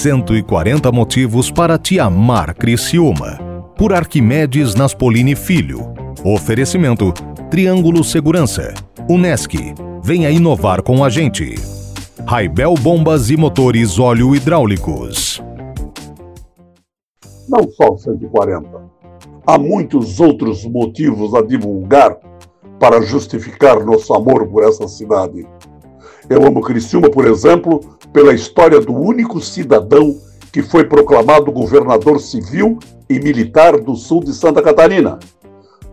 140 motivos para te amar Criciúma. Por Arquimedes Naspolini Filho. Oferecimento Triângulo Segurança. Unesc. Venha inovar com a gente. Raibel Bombas e Motores Óleo Hidráulicos. Não só 140. Há muitos outros motivos a divulgar para justificar nosso amor por essa cidade. Eu amo Criciúma, por exemplo, pela história do único cidadão que foi proclamado governador civil e militar do sul de Santa Catarina.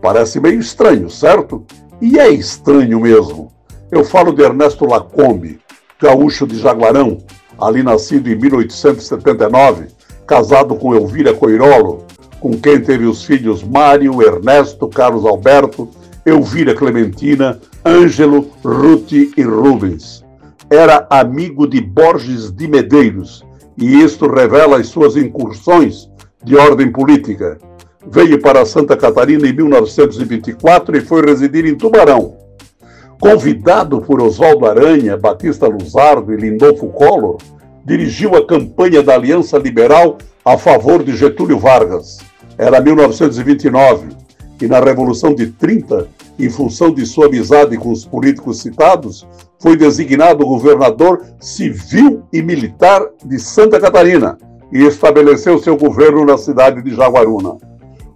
Parece meio estranho, certo? E é estranho mesmo. Eu falo de Ernesto Lacombe, gaúcho de Jaguarão, ali nascido em 1879, casado com Elvira Coirolo, com quem teve os filhos Mário, Ernesto, Carlos Alberto, Elvira Clementina, Ângelo, Ruth e Rubens era amigo de Borges de Medeiros, e isto revela as suas incursões de ordem política. Veio para Santa Catarina em 1924 e foi residir em Tubarão. Convidado por Oswaldo Aranha, Batista Luzardo e Lindolfo Collor, dirigiu a campanha da Aliança Liberal a favor de Getúlio Vargas. Era 1929 e na Revolução de 30 em função de sua amizade com os políticos citados, foi designado governador civil e militar de Santa Catarina e estabeleceu seu governo na cidade de Jaguaruna.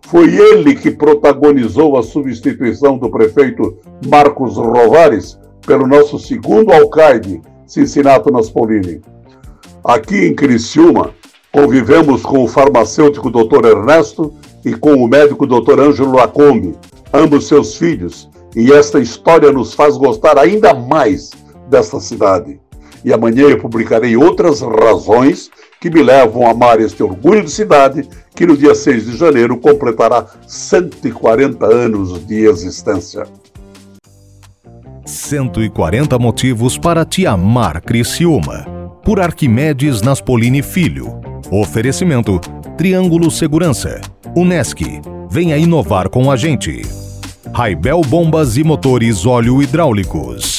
Foi ele que protagonizou a substituição do prefeito Marcos Rovares pelo nosso segundo alcaide, Cincinato Naspolini. Aqui em Criciúma, convivemos com o farmacêutico Dr. Ernesto e com o médico Dr. Ângelo Lacombe, ambos seus filhos, e esta história nos faz gostar ainda mais desta cidade. E amanhã eu publicarei outras razões que me levam a amar este orgulho de cidade que no dia 6 de janeiro completará 140 anos de existência. 140 motivos para te amar Criciúma. Por Arquimedes Naspolini Filho. Oferecimento Triângulo Segurança. Unesc. Venha inovar com a gente. Raibel Bombas e Motores Óleo Hidráulicos.